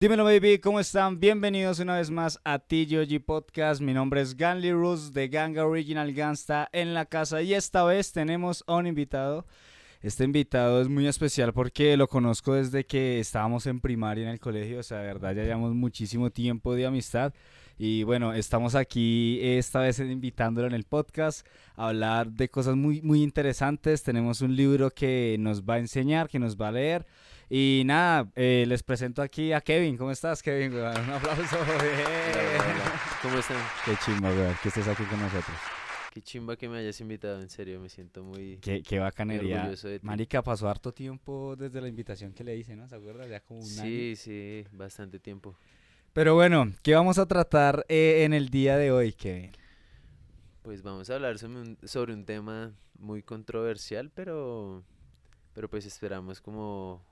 Dímelo baby, ¿cómo están? Bienvenidos una vez más a TGOG Podcast. Mi nombre es Ganley Rus de Ganga Original Gangsta en la casa y esta vez tenemos a un invitado. Este invitado es muy especial porque lo conozco desde que estábamos en primaria en el colegio, o sea, de verdad ya llevamos muchísimo tiempo de amistad. Y bueno, estamos aquí esta vez invitándolo en el podcast a hablar de cosas muy, muy interesantes. Tenemos un libro que nos va a enseñar, que nos va a leer. Y nada, eh, les presento aquí a Kevin. ¿Cómo estás, Kevin? Un aplauso. ¿Cómo están? Qué chimba, weón, que estés aquí con nosotros. Qué chimba que me hayas invitado, en serio, me siento muy... Qué, qué bacanería. de. Marica, pasó harto tiempo desde la invitación que le hice, ¿no? ¿Se acuerda? Ya como un año. Sí, sí, bastante tiempo. Pero bueno, ¿qué vamos a tratar eh, en el día de hoy, Kevin? Pues vamos a hablar sobre un, sobre un tema muy controversial, pero, pero pues esperamos como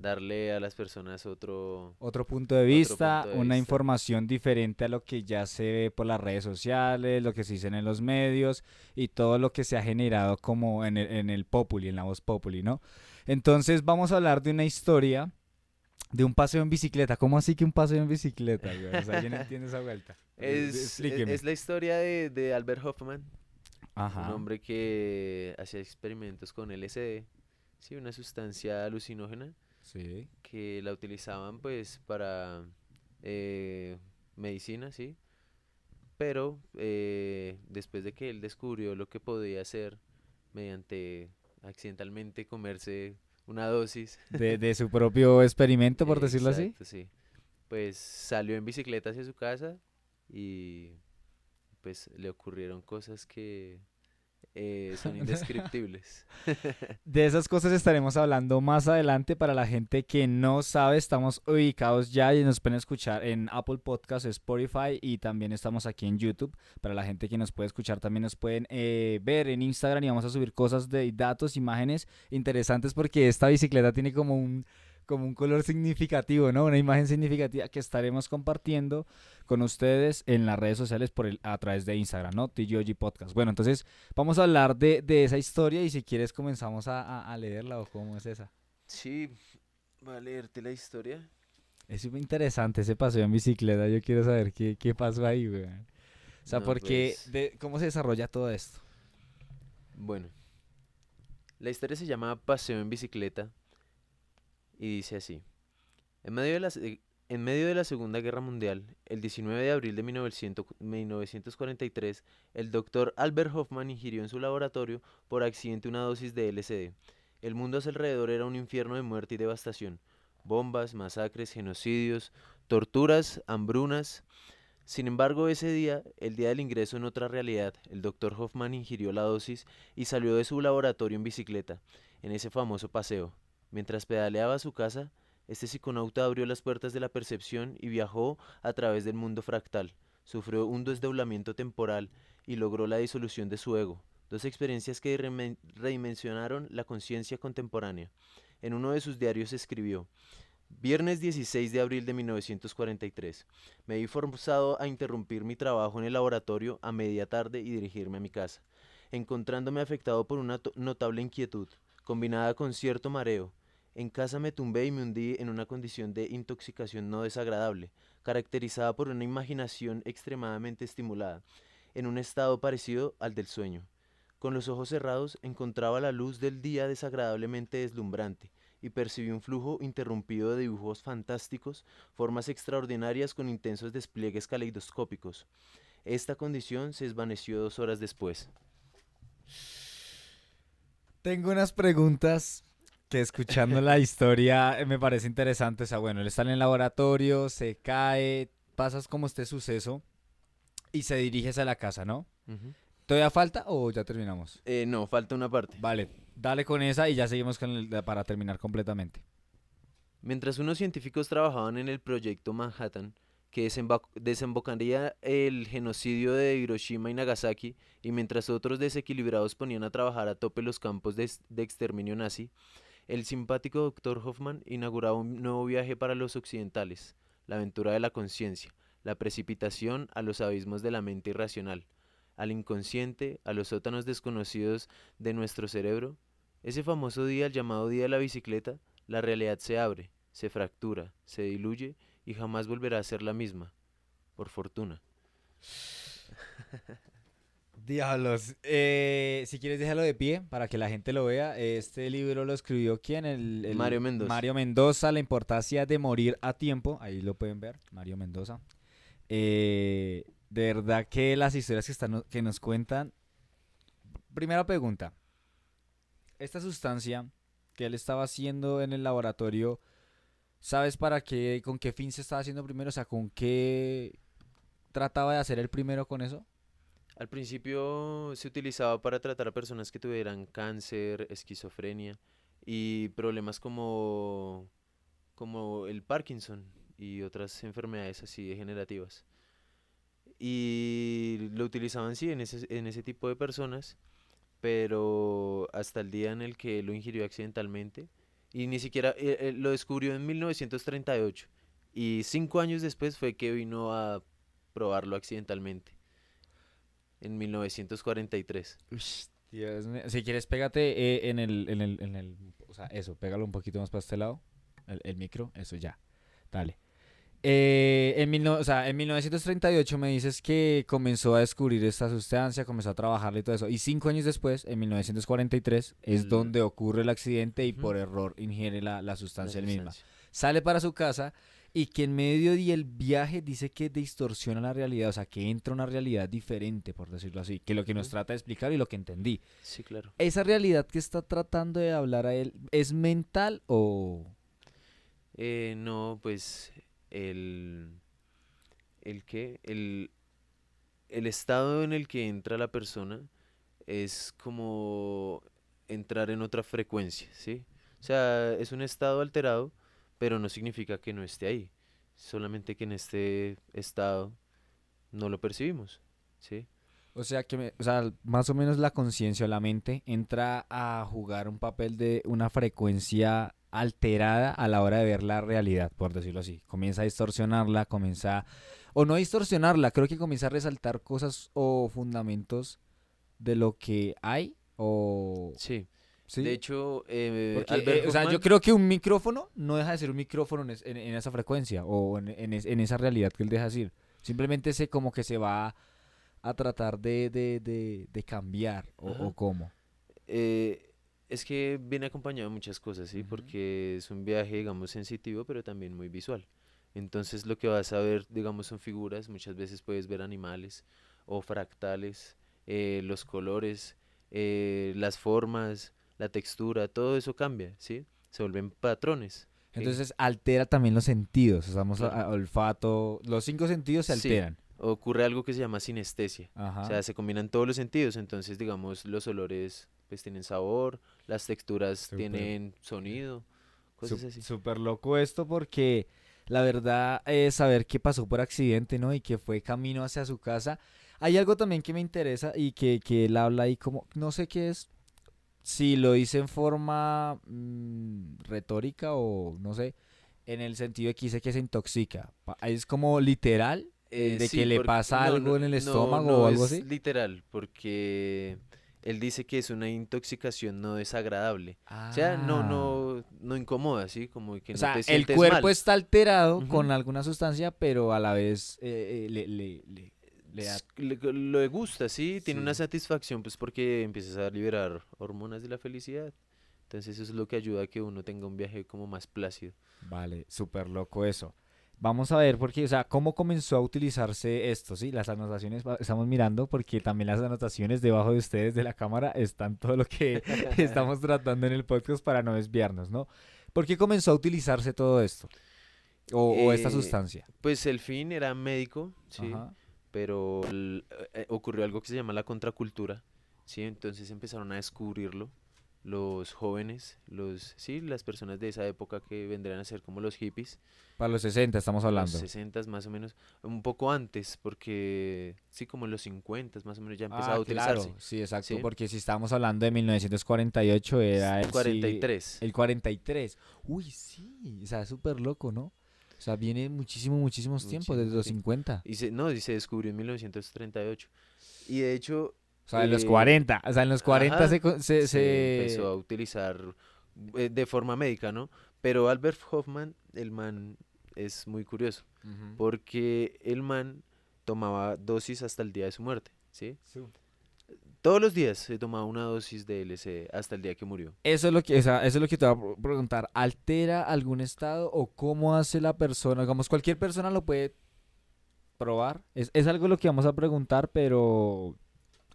darle a las personas otro... Otro punto de vista, punto de una vista. información diferente a lo que ya se ve por las redes sociales, lo que se dice en los medios y todo lo que se ha generado como en el, en el Populi, en la voz Populi, ¿no? Entonces vamos a hablar de una historia de un paseo en bicicleta. ¿Cómo así que un paseo en bicicleta? güey? O sea, ¿quién entiende esa vuelta? Es, es, Explíqueme. es la historia de, de Albert Hoffman, un Ajá. hombre que hacía experimentos con LSD, sí, una sustancia alucinógena Sí. que la utilizaban pues para eh, medicina, sí. Pero eh, después de que él descubrió lo que podía hacer mediante accidentalmente comerse una dosis, De, de su propio experimento, por decirlo así. Sí. Pues salió en bicicleta hacia su casa y pues le ocurrieron cosas que eh, son indescriptibles. De esas cosas estaremos hablando más adelante. Para la gente que no sabe, estamos ubicados ya y nos pueden escuchar en Apple Podcasts, Spotify y también estamos aquí en YouTube. Para la gente que nos puede escuchar, también nos pueden eh, ver en Instagram y vamos a subir cosas de datos, imágenes interesantes porque esta bicicleta tiene como un como un color significativo, ¿no? Una imagen significativa que estaremos compartiendo con ustedes en las redes sociales por el, a través de Instagram, ¿no? TGOG Podcast. Bueno, entonces vamos a hablar de, de esa historia y si quieres comenzamos a, a- a leerla o cómo es esa. Sí, voy a leerte la historia. Es muy interesante ese paseo en bicicleta, yo quiero saber qué, qué pasó ahí, güey. O sea, No, porque, pues- de, ¿cómo se desarrolla todo esto? Bueno, la historia se llama Paseo en bicicleta y dice así. En medio de la, en medio de la Segunda Guerra Mundial, el 19 de abril de 1900 1943, el doctor Albert Hoffman ingirió en su laboratorio por accidente una dosis de LSD. El mundo a su alrededor era un infierno de muerte y devastación. Bombas, masacres, genocidios, torturas, hambrunas. Sin embargo, ese día, el día del ingreso en otra realidad, el doctor Hoffman ingirió la dosis y salió de su laboratorio en bicicleta, en ese famoso paseo. Mientras pedaleaba a su casa, este psiconauta abrió las puertas de la percepción y viajó a través del mundo fractal. Sufrió un desdoblamiento temporal y logró la disolución de su ego, dos experiencias que redimensionaron la conciencia contemporánea. En uno de sus diarios escribió, Viernes 16 de abril de 1943. Me vi forzado a interrumpir mi trabajo en el laboratorio a media tarde y dirigirme a mi casa, encontrándome afectado por una notable inquietud, combinada con cierto mareo. En casa me tumbé y me hundí en una condición de intoxicación no desagradable, caracterizada por una imaginación extremadamente estimulada, en un estado parecido al del sueño. Con los ojos cerrados encontraba la luz del día desagradablemente deslumbrante, y percibí un flujo interrumpido de dibujos fantásticos, formas extraordinarias con intensos despliegues caleidoscópicos. Esta condición se desvaneció dos horas después. Tengo unas preguntas que escuchando la historia eh, me parece interesante. O sea, bueno, él está en el laboratorio, se cae, pasas como este suceso y se dirige hacia la casa, ¿no? ¿Todavía falta o ya terminamos? Eh, no, falta una parte. Vale, dale con esa y ya seguimos con el, para terminar completamente. Mientras unos científicos trabajaban en el proyecto Manhattan, que desembocaría el genocidio de Hiroshima y Nagasaki, y mientras otros desequilibrados ponían a trabajar a tope los campos de, de exterminio nazi, el simpático Dr. Hoffman inauguraba un nuevo viaje para los occidentales, la aventura de la conciencia, la precipitación a los abismos de la mente irracional, al inconsciente, a los sótanos desconocidos de nuestro cerebro, Ese famoso día, el llamado día de la bicicleta, la realidad se abre, se fractura, se diluye y jamás volverá a ser la misma, por fortuna. Diablos. Eh, si quieres, déjalo de pie para que la gente lo vea. Este libro lo escribió quién? El, el- Mario Mendoza. Mario Mendoza, La importancia de morir a tiempo. Ahí lo pueden ver, Mario Mendoza. Eh, de verdad que las historias que, están, que nos cuentan. Primera pregunta. Esta sustancia que él estaba haciendo en el laboratorio, ¿sabes para qué, con qué fin se estaba haciendo primero? O sea, ¿con qué trataba de hacer el primero con eso? Al principio se utilizaba para tratar a personas que tuvieran cáncer, esquizofrenia y problemas como, como el Parkinson y otras enfermedades así degenerativas. Y lo utilizaban sí en ese, en ese tipo de personas, pero hasta el día en el que lo ingirió accidentalmente y ni siquiera eh, eh, lo descubrió en 1938 y cinco años después fue que vino a probarlo accidentalmente en 1943. Ush, Dios mío. Si quieres, pégate eh, en, el, en, el, en el. O sea, eso, pégalo un poquito más para este lado. El, el micro, eso ya. Dale. Eh, en, mil o sea, en 1938 me dices que comenzó a descubrir esta sustancia, comenzó a trabajarla y todo eso. Y cinco años después, en 1943, es El- donde ocurre el accidente y Ujú. por error ingiere la, la sustancia él misma. Sale para su casa y que en medio del viaje dice que distorsiona la realidad, o sea, que entra una realidad diferente, por decirlo así, que lo que nos trata de explicar y lo que entendí. Sí, claro. ¿Esa realidad que está tratando de hablar a él es mental o...? Eh, no, pues el el que el el estado en el que entra la persona es como entrar en otra frecuencia, ¿sí? O sea, es un estado alterado, pero no significa que no esté ahí, solamente que en este estado no lo percibimos, ¿sí? O sea, que me- o sea, más o menos la conciencia o la mente entra a jugar un papel de una frecuencia alterada a la hora de ver la realidad, por decirlo así. Comienza a distorsionarla, comienza... O no distorsionarla, creo que comienza a resaltar cosas o fundamentos de lo que hay o... Sí. ¿Sí? De hecho, eh, Porque, Albert eh, o sea, yo creo que un micrófono no deja de ser un micrófono en, es- en- en esa frecuencia o en, en es- en esa realidad que él deja decir. Simplemente se como que se va a tratar de, de, de, de cambiar o, cómo. Eh, es que viene acompañado de muchas cosas, ¿sí? Porque es un viaje, digamos, sensitivo, pero también muy visual. Entonces lo que vas a ver, digamos, son figuras, muchas veces puedes ver animales o fractales, eh, los colores, eh, las formas, la textura, todo eso cambia, ¿sí? Se vuelven patrones. Entonces altera también los sentidos. Estamos a- Claro. a- olfato, los cinco sentidos se Sí. alteran. ocurre algo que se llama sinestesia. Ajá. O sea, se combinan todos los sentidos, entonces, digamos, los olores pues tienen sabor, las texturas tienen sonido, cosas Sup- así. Súper loco esto porque la verdad es saber que pasó por accidente, ¿no? Y que fue camino hacia su casa. Hay algo también que me interesa y que, que él habla ahí como, no sé qué es, si lo dice en forma mm, retórica o no sé, en el sentido de que dice que se intoxica. Es como literal Eh, de sí, que le pasa no, algo no, en el estómago no o algo es así. literal, porque él dice que es una intoxicación no desagradable. O sea, no, Ah. no, no incomoda, ¿sí? Como que O no sea, te el cuerpo mal. está alterado con alguna sustancia, pero a la vez eh, eh, le, le, le- le da Le, le gusta, sí, tiene una satisfacción, pues porque empiezas a liberar hormonas de la felicidad. Entonces eso es lo que ayuda a que uno tenga un viaje como más plácido. Vale, súper loco eso. Vamos a ver, porque, o sea, cómo comenzó a utilizarse esto, ¿sí? Las anotaciones, estamos mirando, porque también las anotaciones debajo de ustedes de la cámara están todo lo que estamos tratando en el podcast para no desviarnos, ¿no? ¿Por qué comenzó a utilizarse todo esto? O, o esta Eh, sustancia. Pues el fin era médico, sí, Ajá. Pero eh, ocurrió algo que se llama la contracultura, ¿sí? Entonces empezaron a descubrirlo los jóvenes, los, sí, las personas de esa época que vendrían a ser como los hippies, Para los 60 estamos los hablando. 60 más o menos, un poco antes, porque sí, como en los 50 más o menos ya empezaba Ah, a utilizarse. claro, sí, exacto, ¿sí? porque si estábamos hablando de 1948 era el, sí, 43. el 43. Uy, sí, o sea, súper loco, ¿no? O sea, viene muchísimo, muchísimos tiempos, desde Muchísimo los tiempo. 50. Y se, no, y se descubrió en 1938. Y de hecho, O sea, en los Eh, 40. O sea, en los 40 ajá, se, se, empezó a utilizar eh, de forma médica, ¿no? Pero Albert Hoffman, el man, es muy curioso, porque el man tomaba dosis hasta el día de su muerte, ¿sí? Sí. Todos los días se tomaba una dosis de LSD hasta el día que murió. Eso es lo que, o sea, eso es lo que te voy a preguntar. ¿Altera algún estado o cómo hace la persona? Digamos, cualquier persona lo puede probar. Es, es algo lo que vamos a preguntar, pero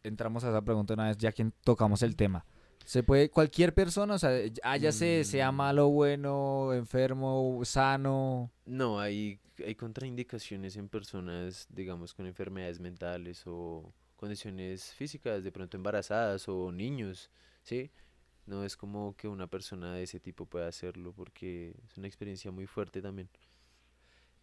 entramos a esa pregunta una vez ya que tocamos el tema. ¿Se puede, cualquier persona, o sea, haya se, sea Mm. malo, bueno, enfermo, sano? No, hay, hay contraindicaciones en personas, digamos, con enfermedades mentales o condiciones físicas, de pronto embarazadas o niños, ¿sí? No es como que una persona de ese tipo pueda hacerlo porque es una experiencia muy fuerte también.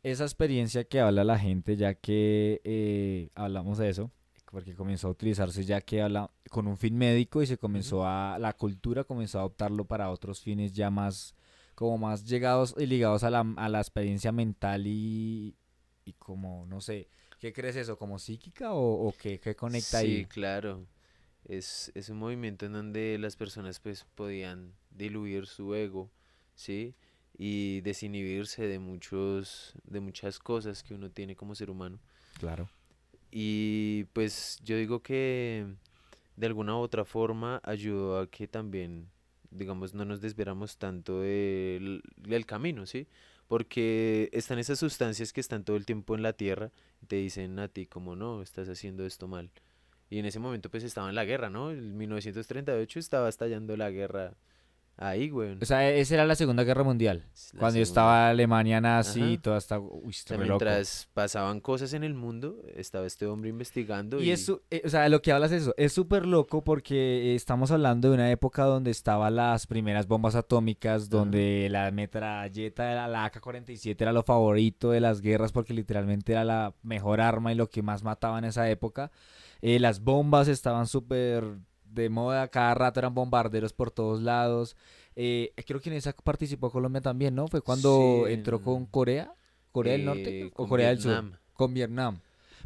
Esa experiencia que habla la gente, ya que eh, hablamos de eso, porque comenzó a utilizarse ya que habla con un fin médico y se comenzó a, la cultura comenzó a adoptarlo para otros fines ya más, como más llegados y ligados a la, a la experiencia mental y, y como, no sé, ¿qué crees eso? ¿Como psíquica o, o qué, qué conecta sí, ahí? claro. Es, es un movimiento en donde las personas pues podían diluir su ego, ¿sí? Y desinhibirse de muchos, de muchas cosas que uno tiene como ser humano. Claro. Y pues yo digo que de alguna u otra forma ayudó a que también, digamos, no nos desviáramos tanto del, del camino, ¿sí? Porque están esas sustancias que están todo el tiempo en la tierra y te dicen a ti como no, estás haciendo esto mal. Y en ese momento pues estaba en la guerra, ¿no? En 1938 estaba estallando la guerra ahí, güey. O sea, esa era la Segunda Guerra Mundial, La cuando segunda. estaba Alemania nazi y toda esta... Uy, O está sea, re loco. mientras pasaban cosas en el mundo, estaba este hombre investigando y, Y es, su- eh, o sea, lo que hablas es eso, es súper loco porque eh, estamos hablando de una época donde estaban las primeras bombas atómicas, donde la metralleta, era la AK-47 era lo favorito de las guerras porque literalmente era la mejor arma y lo que más mataba en esa época. Eh, las bombas estaban súper de moda, cada rato eran bombarderos por todos lados. Eh, creo que en esa participó Colombia también, ¿no? Fue cuando Sí, entró con Corea, Corea del Norte eh, o Corea del Sur Vietnam. con Vietnam.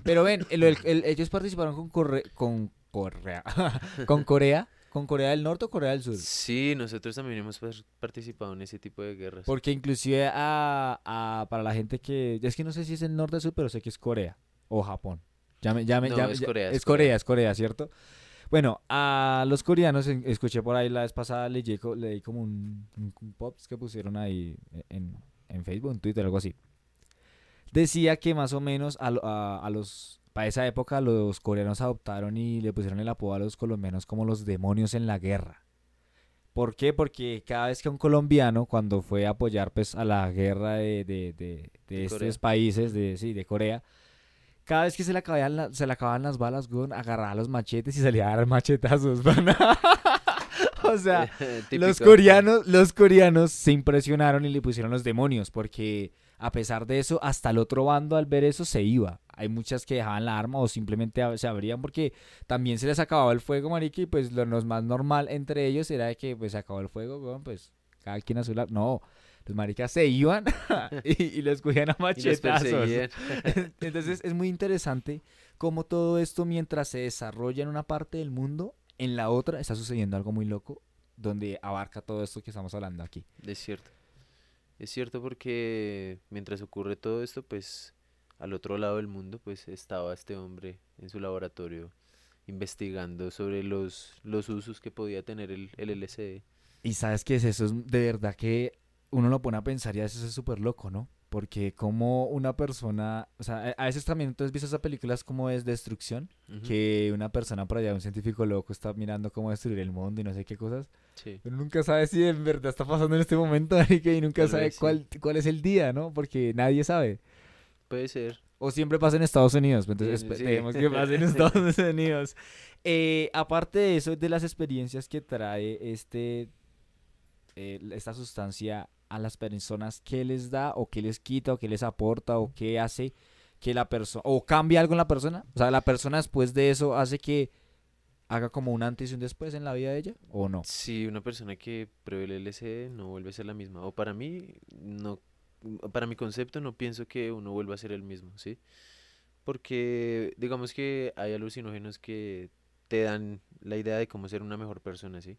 Pero ven, el- el- el- ellos participaron con, Corre- con Corea, con Corea, con Corea del Norte o Corea del Sur. Sí, nosotros también hemos par- participado en ese tipo de guerras. Porque inclusive a, a- para la gente que, es que no sé si es el norte o sur, pero sé que es Corea o Japón. Ya me- ya me- No, ya- es Corea, es es Corea, Corea. es Corea, ¿cierto? Bueno, a los coreanos, escuché por ahí la vez pasada, leí como un, un, un post que pusieron ahí en, en Facebook, en Twitter, algo así. Decía que más o menos a, a, a los, para esa época los coreanos adoptaron y le pusieron el apodo a los colombianos como los demonios en la guerra. ¿Por qué? Porque cada vez que un colombiano, cuando fue a apoyar pues, a la guerra de, de, de- de estos países, de, sí, de Corea, cada vez que se le acababan, la- se le acababan las balas, weón, agarraba los machetes y salía a dar machetazos, o sea, los coreanos, los coreanos se impresionaron y le pusieron los demonios, porque a pesar de eso, hasta el otro bando al ver eso se iba. Hay muchas que dejaban la arma o simplemente se abrían porque también se les acababa el fuego, marica, y pues lo más normal entre ellos era de que pues se acabó el fuego, weón, pues cada quien a su lado. No, los maricas se iban y, y los cogían a machetazos. Entonces es muy interesante cómo todo esto mientras se desarrolla en una parte del mundo, en la otra está sucediendo algo muy loco donde abarca todo esto que estamos hablando aquí. Es cierto. Es cierto porque mientras ocurre todo esto, pues al otro lado del mundo, pues estaba este hombre en su laboratorio investigando sobre los, los usos que podía tener el, el LSD. Y sabes qué es eso, es de verdad que uno lo pone a pensar y a veces es súper loco, ¿no? Porque como una persona, o sea, a- veces también tú has visto esas películas como es Destrucción, que una persona por allá, un científico loco, está mirando cómo destruir el mundo y no sé qué cosas. Sí. Pero nunca sabe si en verdad está pasando en este momento, y nunca Tal sabe vez sí. cuál, cuál es el día, ¿no? Porque nadie sabe. Puede ser. O siempre pasa en Estados Unidos, pues, entonces Sí, espe- sí. dejemos que pase en Estados Unidos. Eh, aparte de eso, de las experiencias que trae este eh, esta sustancia a las personas, ¿qué les da o qué les quita o qué les aporta o qué hace que la persona, o cambia algo en la persona? O sea, la persona después de eso hace que haga como un antes y un después en la vida de ella o no. Si una persona que pruebe el LSD no vuelve a ser la misma. O para mí, no, para mi concepto no pienso que uno vuelva a ser el mismo, ¿sí? Porque digamos que hay alucinógenos que te dan la idea de cómo ser una mejor persona, ¿sí?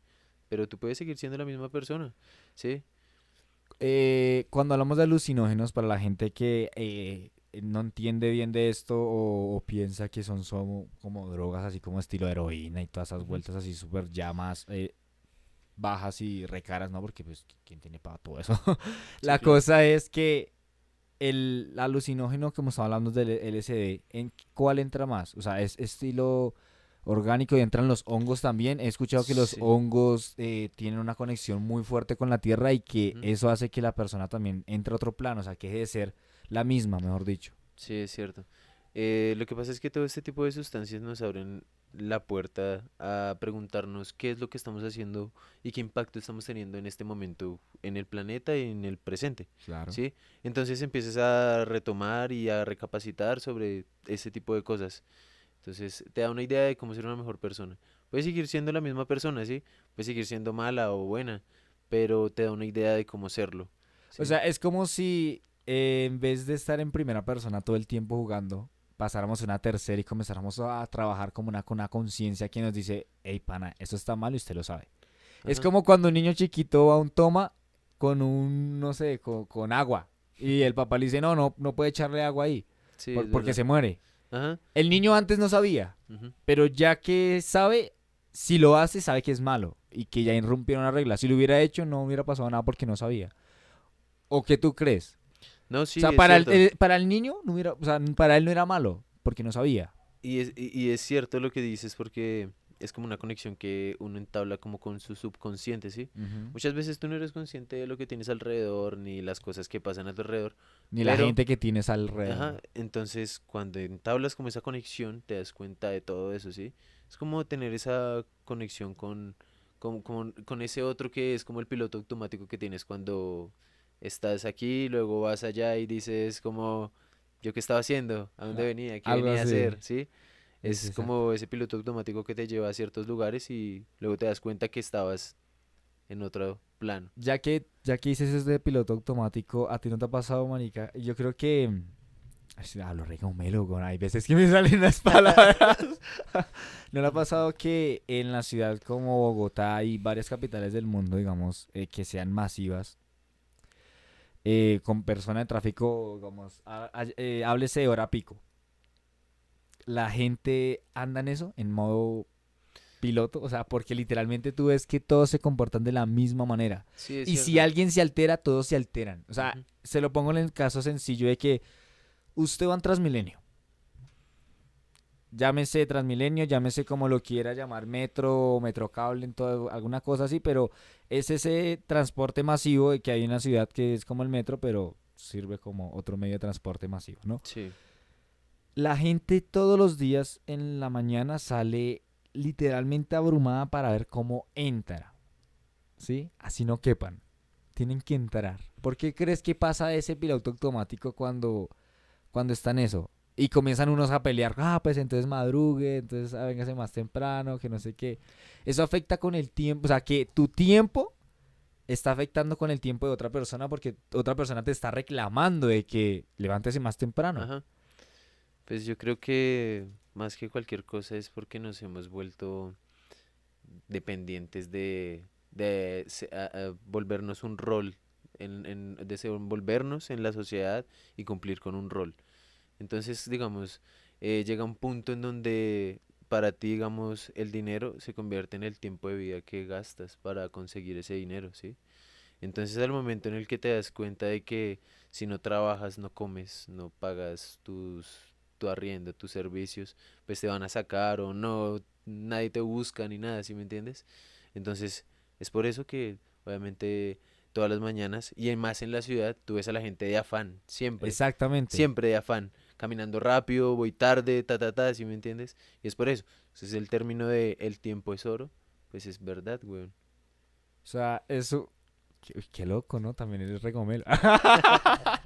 Pero tú puedes seguir siendo la misma persona, ¿sí? Eh, cuando hablamos de alucinógenos, para la gente que eh, no entiende bien de esto o, o piensa que son solo como drogas así como estilo heroína y todas esas vueltas así súper ya más eh, bajas y recaras, ¿no? Porque pues, ¿quién tiene para todo eso? la cosa es que el alucinógeno, como estamos hablando del LSD, ¿en cuál entra más? O sea, ¿es estilo orgánico y entran los hongos también? He escuchado que los Sí. hongos eh, tienen una conexión muy fuerte con la tierra y que eso hace que la persona también entre a otro plano, o sea, que deje de ser la misma, mejor dicho. Sí, es cierto. Eh, lo que pasa es que todo este tipo de sustancias nos abren la puerta a preguntarnos qué es lo que estamos haciendo y qué impacto estamos teniendo en este momento en el planeta y en el presente, Claro. ¿sí? Entonces empiezas a retomar y a recapacitar sobre ese tipo de cosas. Entonces te da una idea de cómo ser una mejor persona. Puedes seguir siendo la misma persona, ¿sí? Puedes seguir siendo mala o buena, pero te da una idea de cómo serlo. O ¿sí? sea, es como si eh, en vez de estar en primera persona todo el tiempo jugando, pasáramos a una tercera y comenzáramos a trabajar como una, con una conciencia que nos dice, hey pana, esto está mal y usted lo sabe. Es Ajá. como cuando un niño chiquito va a un toma con un, no sé, con, con agua. Y el papá le dice, no, no, no puede echarle agua ahí, Sí, por- es porque se muere. Ajá. El niño antes no sabía, pero ya que sabe, si lo hace, sabe que es malo y que ya irrumpieron una regla. Si lo hubiera hecho, no hubiera pasado nada porque no sabía. ¿O qué tú crees? No, sí, o sea, es para el, para el niño, no hubiera, o sea, para él no era malo porque no sabía. Y es, y es cierto lo que dices porque es como una conexión que uno entabla como con su subconsciente, ¿sí? Muchas veces tú no eres consciente de lo que tienes alrededor ni las cosas que pasan a tu alrededor. Ni la gente que tienes alrededor. Ajá, entonces cuando entablas como esa conexión te das cuenta de todo eso, ¿sí? Es como tener esa conexión con, con, con, con ese otro que es como el piloto automático que tienes cuando estás aquí, luego vas allá y dices como, ¿yo qué estaba haciendo? ¿A dónde Ah, venía? ¿Qué algo venía a hacer? ¿Sí? Es exacto. como ese piloto automático que te lleva a ciertos lugares y luego te das cuenta que estabas en otro plano. Ya que, ya que dices eso de piloto automático, ¿a ti no te ha pasado, manica? Yo creo que... Hablo re güey. Hay veces que me salen las palabras. ¿No le ha pasado que en la ciudad como Bogotá y varias capitales del mundo, digamos, eh, que sean masivas, eh, con persona de tráfico, digamos, a- a- eh, háblese de hora pico? La gente anda en eso, en modo piloto, o sea, porque literalmente tú ves que todos se comportan de la misma manera. Sí, Y si alguien se altera, todos se alteran. O sea, se lo pongo en el caso sencillo de que usted va en Transmilenio. Llámese Transmilenio, llámese como lo quiera llamar, metro metrocable, en todo, alguna cosa así, pero es ese transporte masivo que hay en la ciudad que es como el metro, pero sirve como otro medio de transporte masivo, ¿no? Sí, La gente todos los días en la mañana sale literalmente abrumada para ver cómo entra. ¿Sí? Así no quepan. Tienen que entrar. ¿Por qué crees que pasa ese piloto automático cuando, cuando está en eso? Y comienzan unos a pelear. Ah, pues entonces madrugue, entonces ah, véngase más temprano, que no sé qué. Eso afecta con el tiempo. O sea, que tu tiempo está afectando con el tiempo de otra persona porque otra persona te está reclamando de que levántese más temprano. Ajá. Pues yo creo que más que cualquier cosa es porque nos hemos vuelto dependientes de, de a- a volvernos un rol, en, en desenvolvernos en la sociedad y cumplir con un rol. Entonces, digamos, eh, llega un punto en donde para ti, digamos, el dinero se convierte en el tiempo de vida que gastas para conseguir ese dinero, ¿sí? Entonces, al momento en el que te das cuenta de que si no trabajas, no comes, no pagas tus, tu arriendo, tus servicios, pues te van a sacar o no, nadie te busca ni nada, ¿sí me entiendes? Entonces, es por eso que, obviamente, todas las mañanas, y en- más en la ciudad, tú ves a la gente de afán, siempre. Exactamente. Siempre de afán, caminando rápido, voy tarde, ta, ta, ta, ¿sí me entiendes? Y es por eso. Ese es el término de el tiempo es oro. Pues es verdad, weón. O sea, eso. Qué loco, ¿no? También eres regomelo.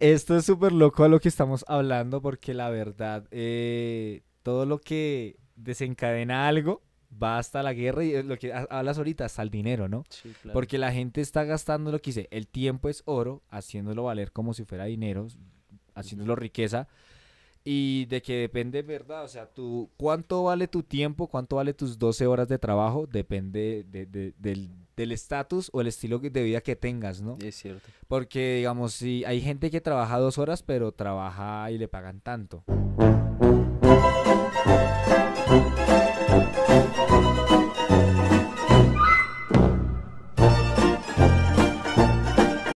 Esto es súper loco a lo que estamos hablando porque la verdad, eh, todo lo que desencadena algo va hasta la guerra y lo que ha- hablas ahorita, hasta el dinero, ¿no? Sí, claro. Porque la gente está gastando lo que dice, el tiempo es oro, haciéndolo valer como si fuera dinero, haciéndolo riqueza. y de que depende, ¿verdad? O sea, tú, ¿cuánto vale tu tiempo? ¿Cuánto vale tus 12 horas de trabajo? Depende de- de- del del estatus o el estilo de vida que tengas, ¿no? Es cierto. Porque, digamos, si hay gente que trabaja dos horas, pero trabaja y le pagan tanto.